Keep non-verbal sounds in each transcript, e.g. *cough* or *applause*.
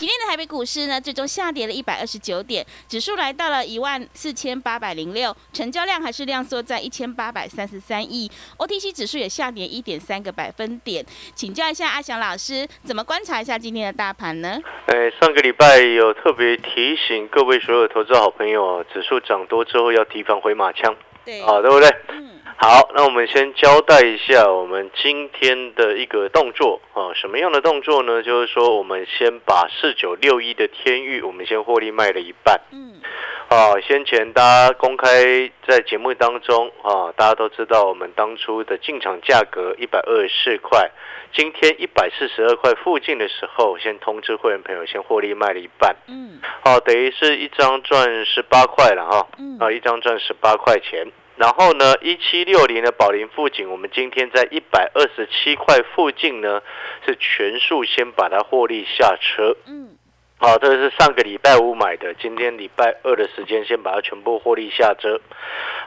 今天的台北股市呢，最终下跌了一百二十九点，指数来到了一万四千八百零六，成交量还是量缩在一千八百三十三亿，OTC 指数也下跌一点三个百分点。请教一下阿翔老师，怎么观察一下今天的大盘呢？哎，上个礼拜有特别提醒各位所有投资好朋友，指数涨多之后要提防回马枪，对，啊，对不对？嗯，好，那我们先交代一下我们今天的一个动作啊，什么样的动作呢？就是说，我们先把四九六一的天域，我们先获利卖了一半。嗯，啊，先前大家公开在节目当中啊，大家都知道我们当初的进场价格一百二十四块，今天一百四十二块附近的时候，先通知会员朋友先获利卖了一半。嗯，好，等于是一张赚十八块了哈。嗯啊，一张赚十八块钱。然后呢，一七六零的宝林附近，我们今天在一百二十七块附近呢，是全数先把它获利下车。嗯，好，这个是上个礼拜五买的，今天礼拜二的时间先把它全部获利下车。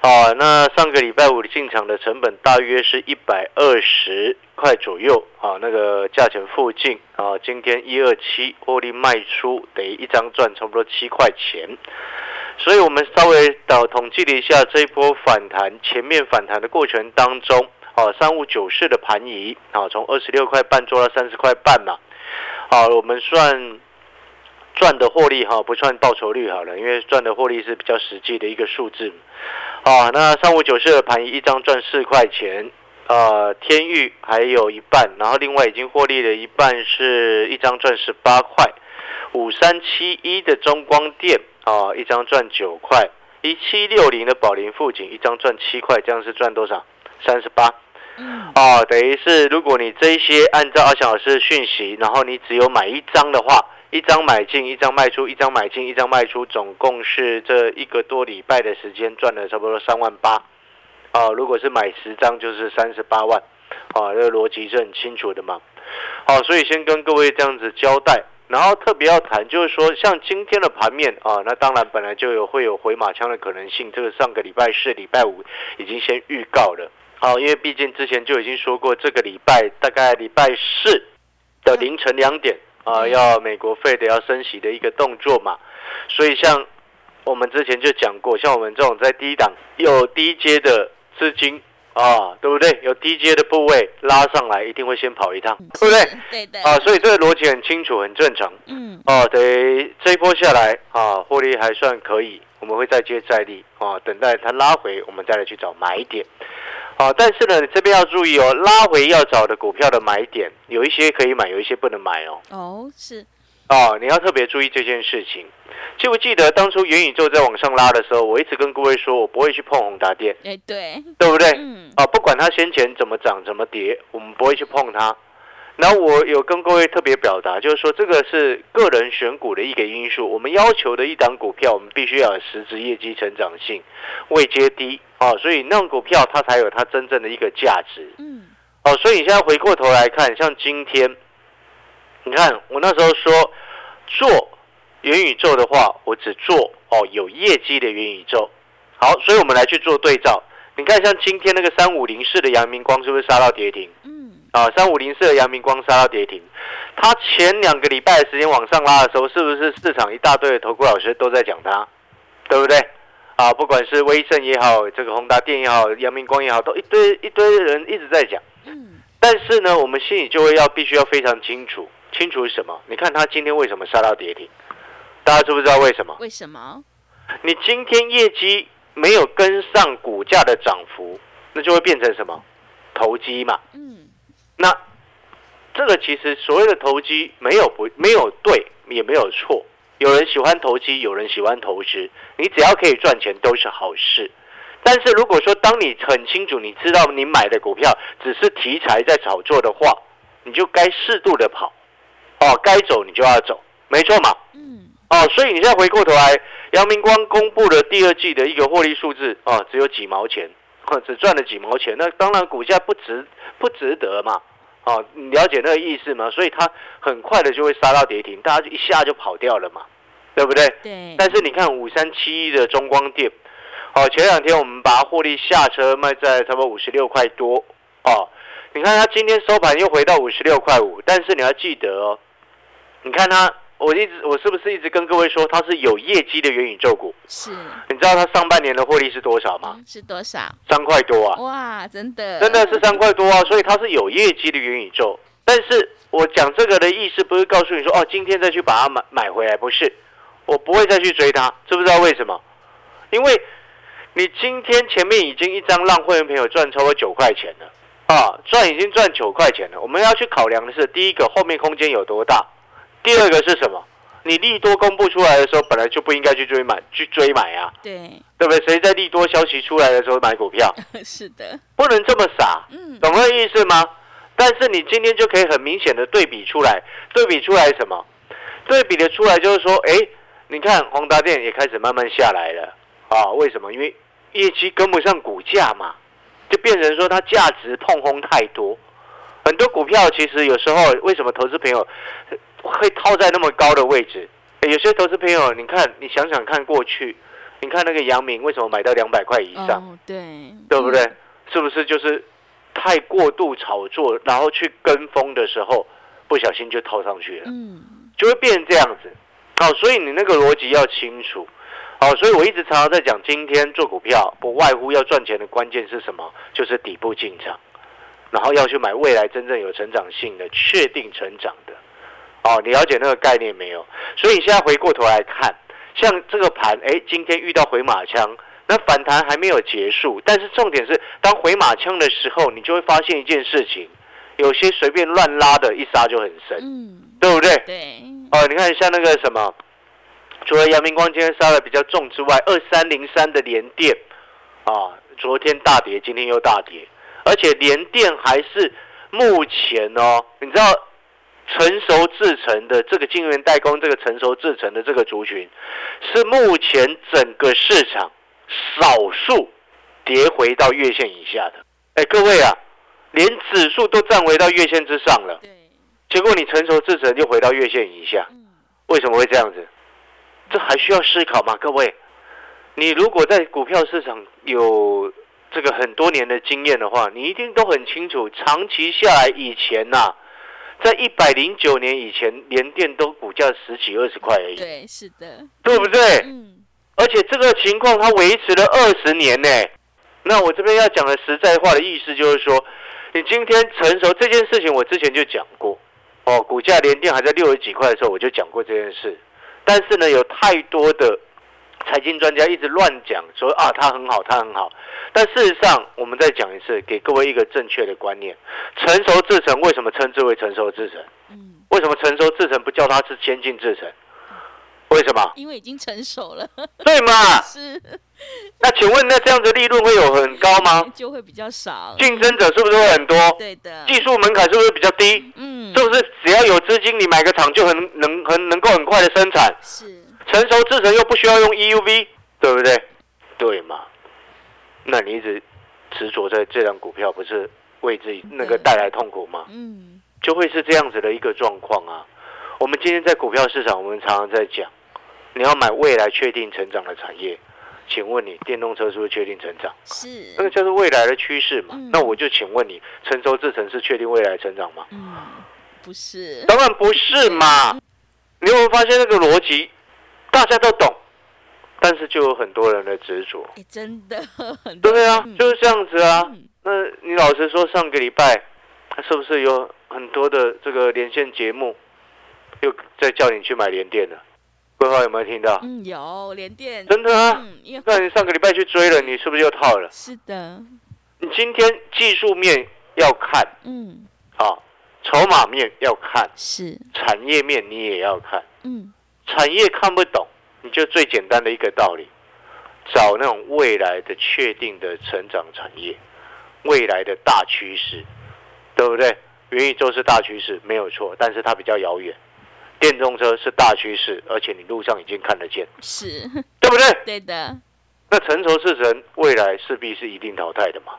好，那上个礼拜五进场的成本大约是一百二十块左右啊，那个价钱附近啊，今天一二七获利卖出，等于一张赚差不多七块钱。所以我们稍微导统计了一下这一波反弹，前面反弹的过程当中，啊，三五九四的盘移啊，从二十六块半做到三十块半嘛，好，我们算赚的获利哈，不算报酬率好了，因为赚的获利是比较实际的一个数字。啊，那三五九四的盘移一张赚四块钱，呃，天域还有一半，然后另外已经获利了一半是一张赚十八块，五三七一的中光电啊，一张赚九块，一七六零的宝林富锦一张赚七块，这样是赚多少？三十八。嗯，哦，等于是如果你这一些按照阿翔老师的讯息，然后你只有买一张的话，一张买进，一张卖出，一张买进，一张卖出，总共是这一个多礼拜的时间赚了差不多三万八。哦，如果是买十张就是三十八万。哦，这个逻辑是很清楚的嘛。好、所以先跟各位这样子交代，然后特别要谈，就是说像今天的盘面啊，那当然本来就有会有回马枪的可能性，这个上个礼拜四、礼拜五已经先预告了。好，因为毕竟之前就已经说过，这个礼拜大概礼拜四的凌晨两点啊，要美国费的要升息的一个动作嘛，所以像我们之前就讲过，像我们这种在低档有低阶的资金啊，对不对？有低阶的部位拉上来，一定会先跑一趟，对不对？对的，啊，所以这个逻辑很清楚，很正常。嗯，哦，得这一波下来啊，获利还算可以，我们会再接再厉啊，等待它拉回，我们再来去找买点。啊，但是呢，这边要注意哦，拉回要找的股票的买点，有一些可以买，有一些不能买哦。哦，是，哦，你要特别注意这件事情。记不记得当初元宇宙在往上拉的时候，我一直跟各位说，我不会去碰宏达电，哎，对，对不对？嗯，啊，不管它先前怎么涨怎么跌，我们不会去碰它。然后我有跟各位特别表达，就是说这个是个人选股的一个因素。我们要求的一档股票，我们必须要有实质业绩成长性，未接低啊，所以那种股票它才有它真正的一个价值。嗯，哦，所以你现在回过头来看，像今天，你看我那时候说做元宇宙的话，我只做哦有业绩的元宇宙。好，所以我们来去做对照。你看，像今天那个三五零四的阳明光是不是杀到跌停？嗯，啊，三五零四的阳明光杀到跌停。它前两个礼拜的时间往上拉的时候，是不是市场一大堆的投顾老师都在讲它，对不对？啊，不管是威盛也好，这个宏达电也好，阳明光也好，都一堆一堆人一直在讲。嗯，但是呢，我们心里就会要必须要非常清楚，清楚是什么？你看它今天为什么杀到跌停？大家知不知道为什么？为什么？你今天业绩没有跟上股价的涨幅，那就会变成什么？投机嘛。嗯，那这个其实所谓的投机没有不没有对，也没有错，有人喜欢投机，有人喜欢投资，你只要可以赚钱都是好事。但是如果说当你很清楚，你知道你买的股票只是题材在炒作的话，你就该适度的跑，哦，该走你就要走，没错嘛。嗯。哦，所以你现在回过头来，阳明光公布了第二季的一个获利数字，哦，只有几毛钱，*laughs* 只赚了几毛钱，那当然股价不值不值得嘛。哦，你了解那个意思吗？所以它很快的就会杀到跌停，大家就一下就跑掉了嘛，对不对？对。但是你看五三七一的中光电。哦，前两天我们把获利下车卖在差不多五十六块多哦。你看它今天收盘又回到五十六块五，但是你要记得哦，你看它，我一直我是不是一直跟各位说它是有业绩的元宇宙股？是。你知道它上半年的获利是多少吗？是多少？三块多啊！哇，真的，真的是三块多啊！所以它是有业绩的元宇宙。但是我讲这个的意思不是告诉你说哦，今天再去把它买买回来，不是，我不会再去追它，知不知道为什么？因为。你今天前面已经一张让会员朋友赚超过九块钱了，啊，赚已经赚九块钱了。我们要去考量的是，第一个后面空间有多大，第二个是什么？你利多公布出来的时候，本来就不应该去追买，去追买啊。对，对不对？谁在利多消息出来的时候买股票？*laughs* 是的，不能这么傻。嗯，懂那意思吗？但是你今天就可以很明显的对比出来，对比出来什么？对比的出来就是说，哎，你看宏达电也开始慢慢下来了啊？为什么？因为业绩跟不上股价嘛，就变成说它价值碰轰太多。很多股票其实有时候为什么投资朋友会套在那么高的位置？有些投资朋友，你看你想想看过去，你看那个阳明为什么买到两百块以上？对，对不对？是不是就是太过度炒作，然后去跟风的时候，不小心就套上去了？嗯，就会变成这样子。好，所以你那个逻辑要清楚。好，所以我一直常常在讲，今天做股票不外乎要赚钱的关键是什么？就是底部进场，然后要去买未来真正有成长性的、确定成长的。哦，你了解那个概念没有？所以你现在回过头来看，像这个盘，哎，今天遇到回马枪，那反弹还没有结束，但是重点是，当回马枪的时候，你就会发现一件事情，有些随便乱拉的，一杀就很深，嗯，对不对？对。哦，你看像那个什么。除了阳明光今天杀的比较重之外，二三零三的连电啊，昨天大跌，今天又大跌，而且连电还是目前哦，你知道成熟制成的这个晶圆代工，这个成熟制成的这个族群，是目前整个市场少数跌回到月线以下的。哎，各位啊，连指数都站回到月线之上了，结果你成熟制成就回到月线以下，为什么会这样子？这还需要思考吗？各位，你如果在股票市场有这个很多年的经验的话，你一定都很清楚，长期下来以前呐，在一百零九年以前，连电都股价十几二十块而已。对，是的，对不对？嗯。而且这个情况它维持了二十年呢。那我这边要讲的实在话的意思就是说，你今天成熟这件事情，我之前就讲过哦，股价连电还在六十几块的时候，我就讲过这件事。但是呢，有太多的财经专家一直乱讲，说啊，它很好，它很好。但事实上，我们再讲一次，给各位一个正确的观念：成熟制成为什么称之为成熟制成？嗯，为什么成熟制成不叫它是先进制成？为什么？因为已经成熟了。对嘛？*laughs* 是。那请问，那这样子利润会有很高吗？*laughs* 就会比较少。竞争者是不是会很多？对的。技术门槛是不是比较低？嗯。是不是只要有资金，你买个厂就很能很能够很快的生产？是。成熟制成又不需要用 EUV，对不对？对嘛？那你一直执着在这张股票，不是为自己那个带来痛苦吗？嗯。就会是这样子的一个状况啊。我们今天在股票市场，我们常常在讲，你要买未来确定成长的产业。请问你，电动车是不是确定成长？是，那个叫做未来的趋势嘛？那我就请问你，成熟制成是确定未来成长吗？嗯，不是，当然不是嘛。你有没有发现那个逻辑？大家都懂，但是就有很多人的执着。真的，对啊，就是这样子啊。那你老实说，上个礼拜是不是有很多的这个连线节目，又在叫你去买连电的？规划有没有听到？嗯，有连电，真的啊。嗯，那你上个礼拜去追了，你是不是又套了？是的。你今天技术面要看，嗯，啊，筹码面要看，是。产业面你也要看，嗯，产业看不懂，你就最简单的一个道理，找那种未来的确定的成长产业，未来的大趋势，对不对？元宇宙是大趋势，没有错，但是它比较遥远。电动车是大趋势，而且你路上已经看得见，是对不对？*laughs* 对的，那成熟制程未来势必是一定淘汰的嘛。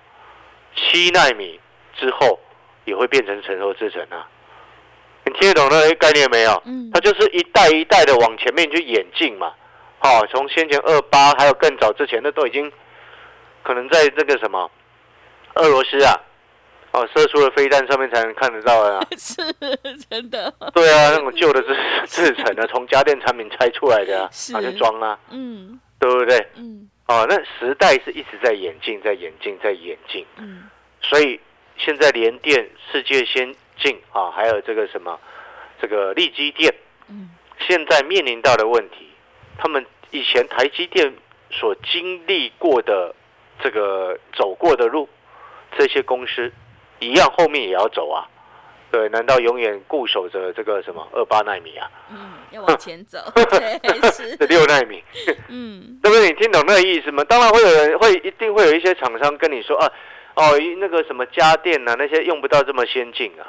七纳米之后也会变成成熟制程啊。你听得懂那个概念没有？嗯它就是一代一代的往前面去演进嘛。好、从先前二八还有更早之前，那都已经可能在这个什么俄罗斯啊，哦，射出了飞弹上面才能看得到的啊。*laughs* 是真的，对啊，那种旧的制 *laughs* 制成的，从家电产品拆出来的啊，是拿去装啊，嗯对不对？嗯哦，那时代是一直在演进，在演进，在演进。嗯，所以现在联电、世界先进啊，还有这个什么这个力基电，嗯，现在面临到的问题，他们以前台积电所经历过的这个走过的路，这些公司一样后面也要走啊。对，难道永远固守着这个什么二八纳米啊，嗯，要往前走，*laughs* 对，是，这六纳米？嗯 *laughs* 对不对？你听懂那个意思吗？当然会有人会一定会有一些厂商跟你说啊，哦，那个什么家电啊，那些用不到这么先进啊。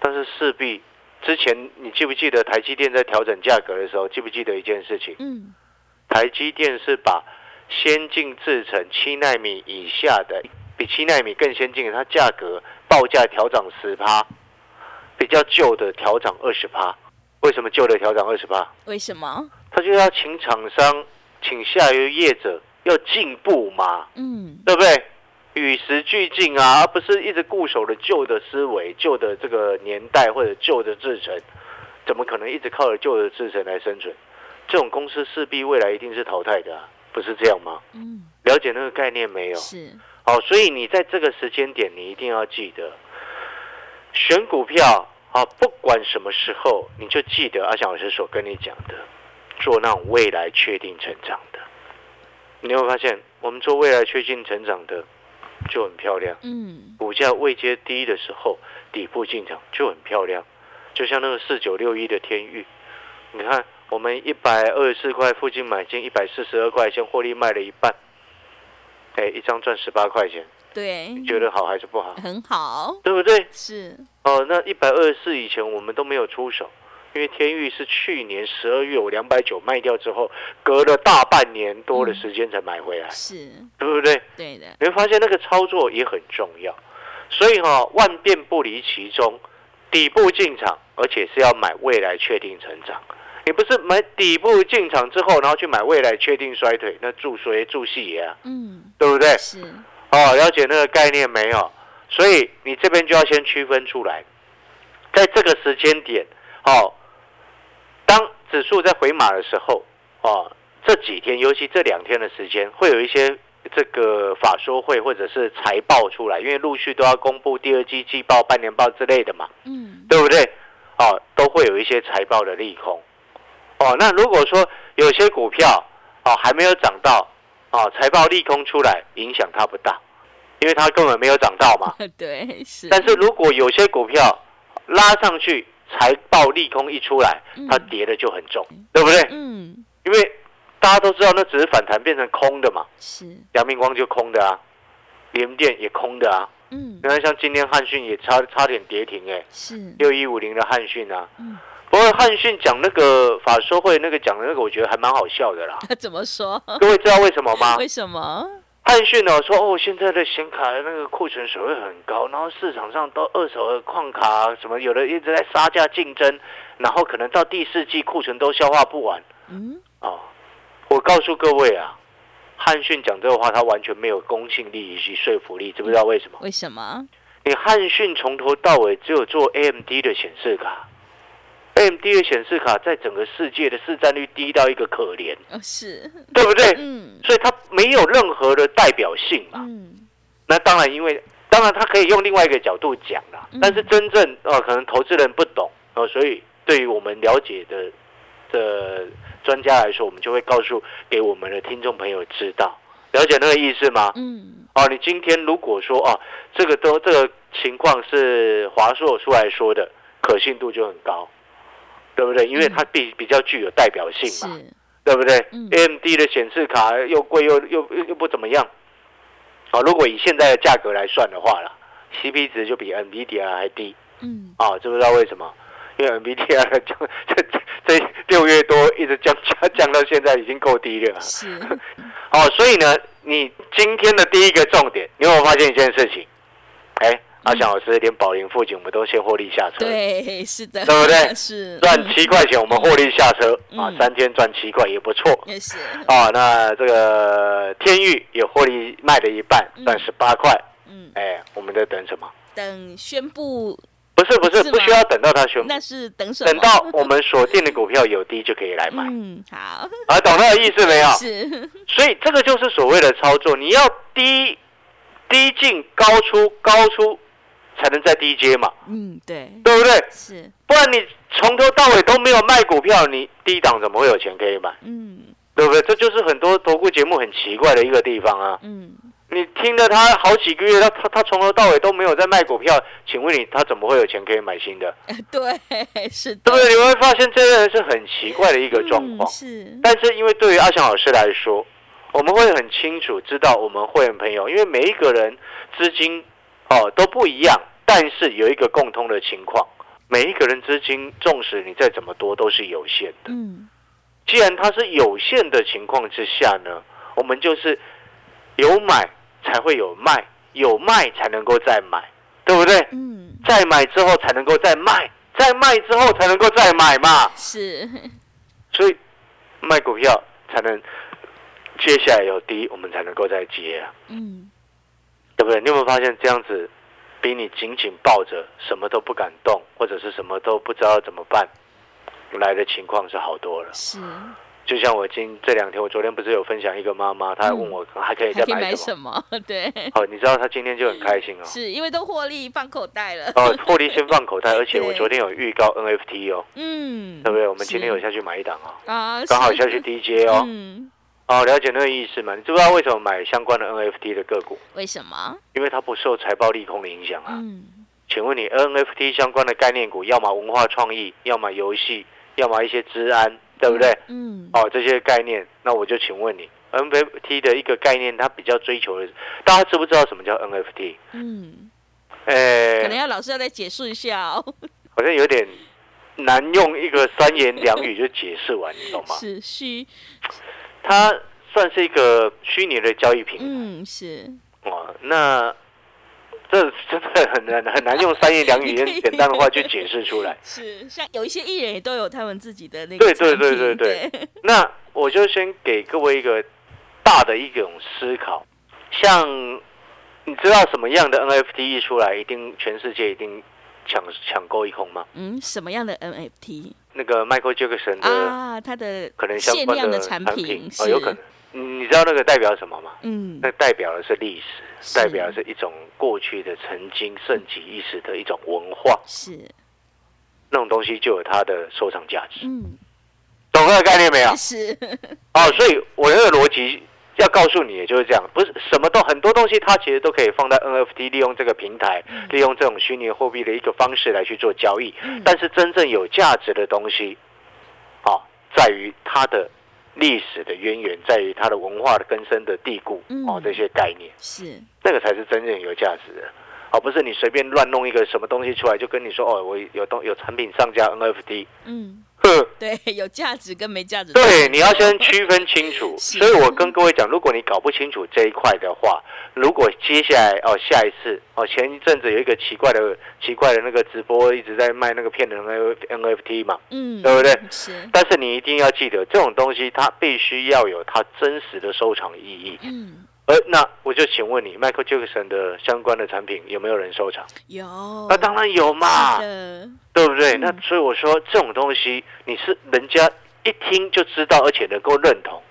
但是势必之前你记不记得台积电在调整价格的时候，记不记得一件事情？嗯台积电是把先进制程七纳米以下的，比七纳米更先进的，它价格报价调涨十趴，比较旧的调涨二十趴。为什么旧的调整二十趴？为什么？他就要请厂商，请下游业者要进步嘛，嗯对不对？与时俱进啊，而不是一直固守的旧的思维、旧的这个年代或者旧的制程，怎么可能一直靠着旧的制程来生存？这种公司势必未来一定是淘汰的、啊，不是这样吗？嗯，了解那个概念没有？是，好，所以你在这个时间点，你一定要记得，选股票啊，不管什么时候，你就记得阿翔老师所跟你讲的，做那种未来确定成长的。你会发现，我们做未来确定成长的就很漂亮，嗯。股价未接低的时候，底部进场就很漂亮，就像那个四九六一的天域，你看我们一百二十四块附近买进，一百四十二块钱获利卖了一半，哎，一张赚十八块钱。对，你觉得好还是不好？很好，对不对？是，哦，那一百二十四以前我们都没有出手，因为天域是去年十二月我两百九卖掉之后，隔了大半年多的时间才买回来，是，对不对？对的，你会发现那个操作也很重要，所以哈、万变不离其宗，底部进场，而且是要买未来确定成长。你不是买底部进场之后，然后去买未来确定衰退，那注谁注戏爷啊，嗯，对不对？是，哦，了解那个概念没有？所以你这边就要先区分出来，在这个时间点，哦，当指数在回马的时候，哦，这几天，尤其这两天的时间，会有一些这个法说会或者是财报出来，因为陆续都要公布第二季季报、半年报之类的嘛，嗯对不对？哦，都会有一些财报的利空。哦，那如果说有些股票哦还没有涨到，哦财报利空出来，影响它不大，因为它根本没有涨到嘛。*laughs* 对，是，但是如果有些股票拉上去，财报利空一出来，它跌的就很重，对不对？嗯，因为大家都知道那只是反弹变成空的嘛，是，阳明光就空的啊，联电也空的啊。嗯你看像今天汉讯也差差点跌停哎、是，六一五零的汉讯啊。嗯不过汉讯讲那个法说会那个讲的那个，我觉得还蛮好笑的啦。*laughs* 怎么说？各位知道为什么吗？为什么？汉讯呢说哦，现在的显卡的那个库存水位很高，然后市场上都二手的矿卡啊什么，有的一直在杀价竞争，然后可能到第四季库存都消化不完嗯，哦。我告诉各位啊，汉讯讲这个话，他完全没有公信力以及说服力，知不知道为什么？为什么？你汉讯从头到尾只有做 AMD 的显示卡，AMD 的显示卡在整个世界的市占率低到一个可怜，哦，是，对不对？嗯所以它没有任何的代表性嘛。嗯，那当然，因为当然它可以用另外一个角度讲啦，嗯但是真正呃可能投资人不懂呃，所以对于我们了解的的专家来说，我们就会告诉给我们的听众朋友知道，了解那个意思吗？嗯哦，你今天如果说哦，这个都这个情况是华硕出来说的，可信度就很高。对不对？因为它比比较具有代表性嘛，是，对不对、嗯 a m d 的显示卡又贵又又又又不怎么样，啊，如果以现在的价格来算的话啦 c p 值就比 NVIDIA 还低嗯，啊，知不知道为什么？因为 NVIDIA 的降这这这六月多一直降降 *laughs* 降到现在已经够低了。是，哦，所以呢，你今天的第一个重点，你有没有发现一件事情？哎，阿翔老师，连宝林附近我们都先获利下车，，对，是的，对不对 *laughs* 是，赚七块钱我们获利下车啊嗯，三天赚七块也不错。也是，哦，那这个天域也获利卖了一半，嗯赚十八块。嗯，哎，我们在等什么？等宣布，不是不是，是不需要等到他宣布那，是等什么？等到 *laughs* 我们锁定的股票有低就可以来买。嗯，好，啊，懂那个意思没有？是，*laughs* 所以这个就是所谓的操作，你要低低进高出，高出才能在低阶嘛，嗯，对，对不对？是，不然你从头到尾都没有卖股票，你低档怎么会有钱可以买？嗯对不对？这就是很多投顾节目很奇怪的一个地方啊！嗯，你听了他好几个月，他他他从头到尾都没有在卖股票，请问你他怎么会有钱可以买新的？*laughs* 对，是的，对不对？你会发现这个是很奇怪的一个状况。嗯是，但是因为对于阿翔老师来说，我们会很清楚知道我们会员朋友，因为每一个人资金哦都不一样，但是有一个共通的情况，每一个人资金，纵使你再怎么多，都是有限的。嗯既然它是有限的情况之下呢，我们就是有买才会有卖，有卖才能够再买，对不对？嗯，再买之后才能够再卖，再卖之后才能够再买嘛。是，*laughs* 所以卖股票才能接下来有低，我们才能够再接啊，嗯对不对？你有没有发现这样子，比你紧紧抱着什么都不敢动，或者是什么都不知道怎么办来的情况是好多了。是，就像我今这两天，我昨天不是有分享一个妈妈，她还问我 *laughs* 还可以再买什么？什么？对，哦，你知道她今天就很开心哦。*laughs* 是因为都获利放口袋了，哦，获利先放口袋，*laughs* 而且我昨天有预告 NFT 哦，嗯，对不对？我们今天有下去买一档哦，啊，刚好下去 DJ 哦。嗯，哦，了解那个意思吗？你知不知道为什么买相关的 NFT 的个股？为什么？因为它不受财报利空的影响啊。嗯请问你 NFT 相关的概念股，要么文化创意，要么游戏，要么一些治安，对不对？嗯，哦，这些概念，那我就请问你，NFT 的一个概念，它比较追求的，大家知不知道什么叫 NFT？嗯，呃可能，要老师要再解释一下哦。*laughs* 好像有点难用一个三言两语就解释完，你懂吗？是虚，它算是一个虚拟的交易平台。嗯，是，哦，那这真的很难很难用三言两语用简单的话去解释出来。*laughs* 是，像有一些艺人也都有他们自己的那个对对对对对对，*laughs* 那我就先给各位一个大的一种思考，像你知道什么样的 NFT 一出来，一定全世界一定抢抢购一空吗？嗯，什么样的 NFT 那个 Michael Jackson 的啊？他的可能相关限量的产品哦，有可能。你你知道那个代表什么吗？嗯那代表的是历史，代表的是一种过去的曾经盛极一时的一种文化，是，那种东西就有它的收藏价值。嗯懂那个概念没有？是，哦，所以我那个逻辑要告诉你，也就是这样，不是什么都很多东西，它其实都可以放在 NFT，利用这个平台，利用这种虚拟货币的一个方式来去做交易。嗯。但是真正有价值的东西，啊，在于它的历史的渊源，在于它的文化的根深的蒂固，哦嗯，这些概念，是，那个才是真正有价值的。而不是你随便乱弄一个什么东西出来，就跟你说哦，我有东有产品上架 NFT，嗯，呵，对，有价值跟没价值都对，你要先区分清楚。*laughs* 所以我跟各位讲，如果你搞不清楚这一块的话，如果接下来哦下一次哦前一阵子有一个奇怪的奇怪的那个直播一直在卖那个骗人的 NFT 嘛，嗯，对不对？是，但是你一定要记得，这种东西它必须要有它真实的收藏意义。嗯，而那我就请问你，Michael Jackson 的相关的产品有没有人收藏？有，那当然有嘛对不对？嗯那所以我说这种东西你是人家一听就知道，而且能够认同，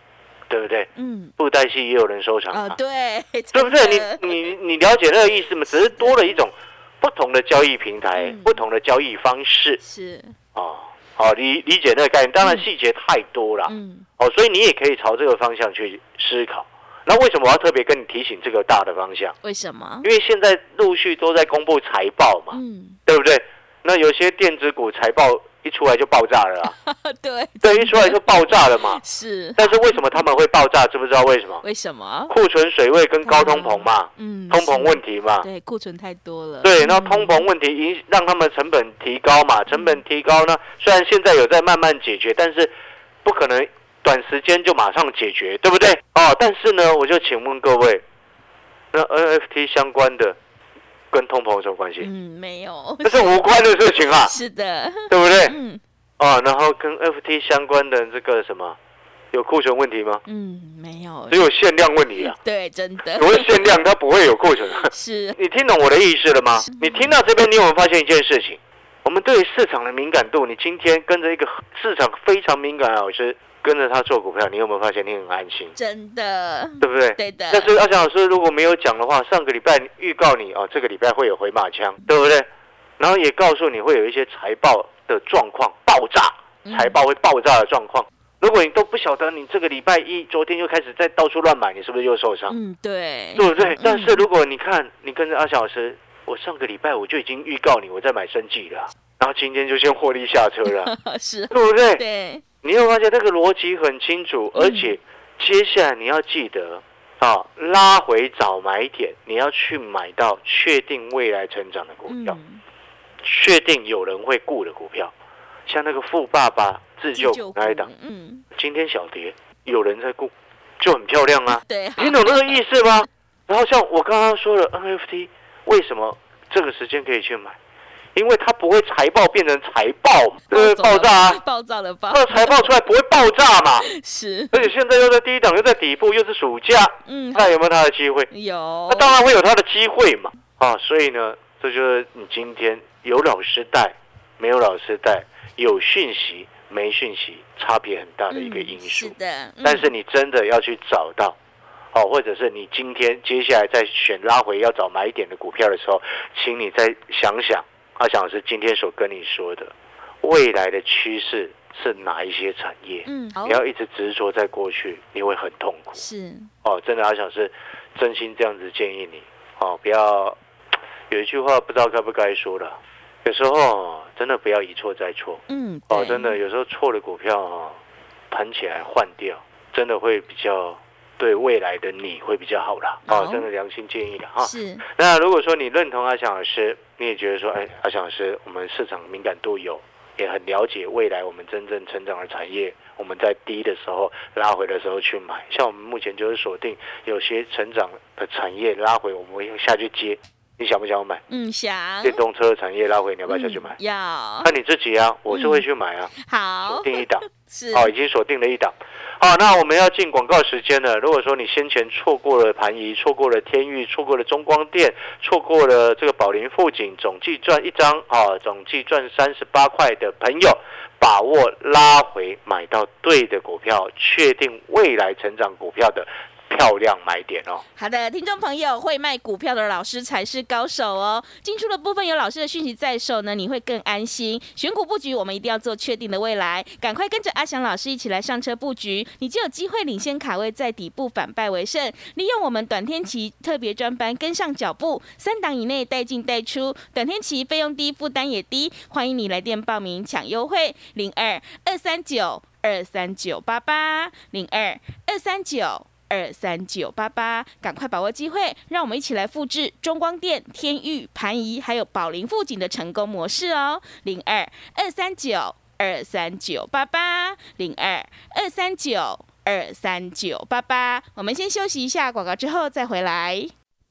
对不对？嗯，布袋戏也有人收藏啊，嘛，对，*laughs* 对不对？你你你了解那个意思吗？只是多了一种不同的交易平台，嗯不同的交易方式是，哦。好，理理解那个概念，当然嗯细节太多了、嗯，哦，所以你也可以朝这个方向去思考。那为什么我要特别跟你提醒这个大的方向？为什么？因为现在陆续都在公布财报嘛，嗯，对不对？那有些电子股财报一出来就爆炸了啊，*laughs* 对对，一出来就爆炸了嘛。*laughs* 是，但是为什么他们会爆炸？知不知道为什么？为什么？库存水位跟高通膨嘛，嗯，通膨是问题嘛。对，库存太多了。对，那嗯通膨问题影让他们成本提高嘛，成本提高呢，虽然现在有在慢慢解决，但是不可能短时间就马上解决，对不对？哦，但是呢，我就请问各位，那 NFT 相关的跟通膨有什么关系？嗯，没有，这是无关的事情啊，*laughs* 是的，对不对？嗯哦，然后跟 FT 相关的这个什么，有库存问题吗？嗯，没有只，有限量问题啊，*laughs* 对，真的不会限量，它不会有库存。*laughs* 是，你听懂我的意思了吗？你听到这边，你有没有发现一件事情？我们对于市场的敏感度，你今天跟着一个市场非常敏感的老师，跟着他做股票，你有没有发现你很安心？真的，对不对？对的，但是阿翔老师如果没有讲的话，上个礼拜预告你哦，这个礼拜会有回马枪，对不对？然后也告诉你会有一些财报的状况爆炸，嗯财报会爆炸的状况。如果你都不晓得，你这个礼拜一昨天就开始在到处乱买，你是不是又受伤？嗯，对，对不对？嗯但是如果你看，你跟着阿翔老师，我上个礼拜我就已经预告你我在买生计了，然后今天就先获利下车了，*laughs* 是，对不对？对，你会发现那个逻辑很清楚，嗯而且接下来你要记得啊，拉回早买点，你要去买到确定未来成长的股票，嗯，确定有人会顾的股票，像那个富爸爸自救那一档，嗯，今天小跌，有人在顾，就很漂亮啊。对，听懂那个意思吗？然后像我刚刚说的 NFT，为什么这个时间可以去买？因为它不会财报变成财报，对不对？爆炸啊！爆炸的爆它，的财报出来不会爆炸嘛？是，而且现在又在低档，又在底部，又是暑假，嗯，那有没有它的机会？有那，当然会有它的机会嘛！啊，所以呢，这就是你今天有老师带，没有老师带，有讯息没讯息，差别很大的一个因素。嗯是的，嗯但是你真的要去找到，哦，或者是你今天接下来在选拉回要找买点的股票的时候，请你再想想阿翔老师今天所跟你说的，未来的趋势是哪一些产业？嗯，你，要一直执着在过去，你会很痛苦。是，哦，真的，阿翔是真心这样子建议你，哦，不要有一句话不知道该不该说了，有时候哦真的不要一错再错。嗯，哦，真的，有时候错的股票啊，盘起来换掉，真的会比较对未来的你会比较好啦。哦，真的良心建议的哈。是，那如果说你认同阿翔老师，你也觉得说，哎，阿翔老师，我们市场敏感度有，也很了解未来我们真正成长的产业，我们在低的时候拉回的时候去买。像我们目前就是锁定有些成长的产业拉回，我们会下去接。你想不想买？嗯，想，电动车的产业拉回，你要不要下去买嗯？要，看你自己啊，我是会去买啊，好锁，定一档。*laughs* 是，哦，已经锁定了一档。好，那我们要进广告时间了。如果说你先前错过了盘仪，错过了天域，错过了中光电，错过了这个宝林富锦，总计赚一张啊，总计赚三十八块的朋友，把握拉回买到对的股票，确定未来成长股票的漂亮买点哦。好的，听众朋友，会卖股票的老师才是高手哦。进出的部分有老师的讯息在手呢，你会更安心。选股布局，我们一定要做确定的未来，赶快跟着阿翔老师一起来上车布局，你就有机会领先卡位，在底部反败为胜。利用我们短天期特别专班跟上脚步，三档以内带进带出，短天期费用低，负担也低。欢迎你来电报名抢优惠，零二二三九二三九八八零二二三九。二三九八八，赶快把握机会，让我们一起来复制中光电、天域、盘仪还有宝林富锦的成功模式哦。零二二三九二三九八八，零二二三九二三九八八。我们先休息一下广告，之后再回来。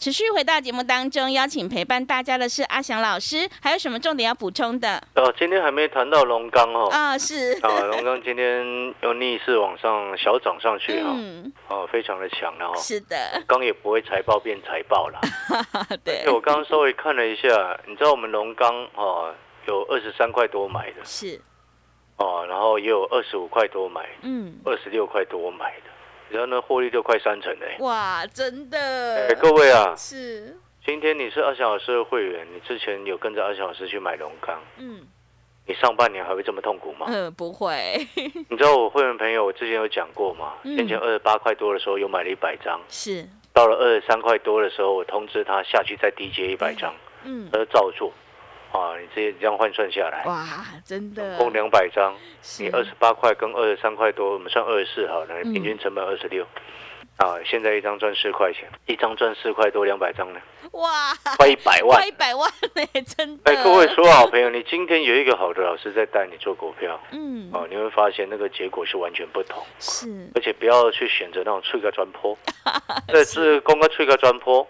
持续回到节目当中，邀请陪伴大家的是阿翔老师，还有什么重点要补充的？哦，今天还没谈到龙钢哦。啊、是，啊，龙钢今天又逆势往上小涨上去哈、嗯，哦，非常的强了哈、是的，钢也不会财报变财报啦。*laughs* 对。且，我刚刚稍微看了一下，你知道我们龙钢哦，有二十三块多买的。是，哦，然后也有二十五块多买，嗯，二十六块多买的，然后呢获利就快三成嘞。哇，真的哎，，各位啊，是，今天你是二小老师的会员，你之前有跟着二小老师去买龙钢，嗯你上半年还会这么痛苦吗？嗯，不会，*laughs* 你知道我会员朋友，我之前有讲过吗？嗯先前二十八块多的时候有买了一百张，是，到了二十三块多的时候，我通知他下去再低接一百张，嗯他，就照做。啊，你这这样换算下来，哇，真的，共两百张，你二十八块跟二十三块多，我们算二十四好了，嗯。平均成本二十六。啊，现在一张赚四块钱，一张赚四块多，两百张呢，哇，快一百万。快一。百万呢，*laughs* 真的，哎，各位说好朋友，你今天有一个好的老师在带你做股票，嗯，哦，你会发现那个结果是完全不同。是，而且不要去选择那种吹个砖坡，这是公开吹个砖坡，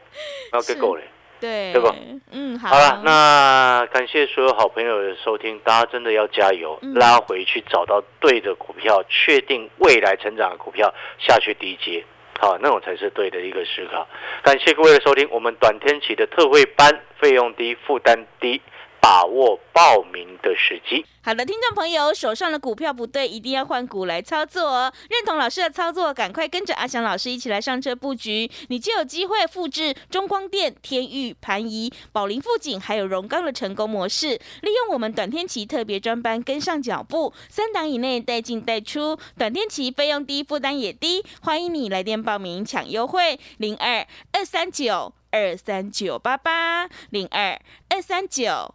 然后给够了。对，对不？嗯，好，好了，那感谢所有好朋友的收听，大家真的要加油，嗯拉回去找到对的股票，确定未来成长的股票下去低接，好，那种才是对的一个思考。感谢各位的收听，我们短天期的特惠班费用低，负担低，把握报名的时机。好的，听众朋友，手上的股票不对，一定要换股来操作哦。认同老师的操作，赶快跟着阿翔老师一起来上车布局，你就有机会复制中光电、天域、盘仪、宝林、富锦还有荣钢的成功模式。利用我们短天期特别专班跟上脚步，三档以内带进带出，短天期费用低，负担也低。欢迎你来电报名抢优惠，零二二三九二三九八八零二二三九。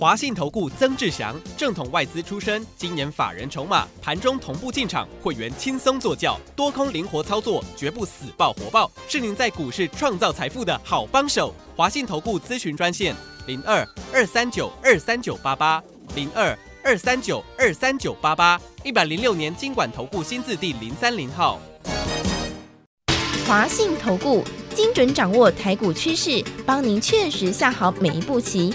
华信投顾曾志祥，正统外资出身，今年法人筹码，盘中同步进场，会员轻松做教，多空灵活操作，绝不死爆活爆，是您在股市创造财富的好帮手。华信投顾咨询专线零二二三九二三九八八零二二三九二三九八八，一百零六年经管投顾新字第零三零号。华信投顾精准掌握台股趋势，帮您确实下好每一步棋，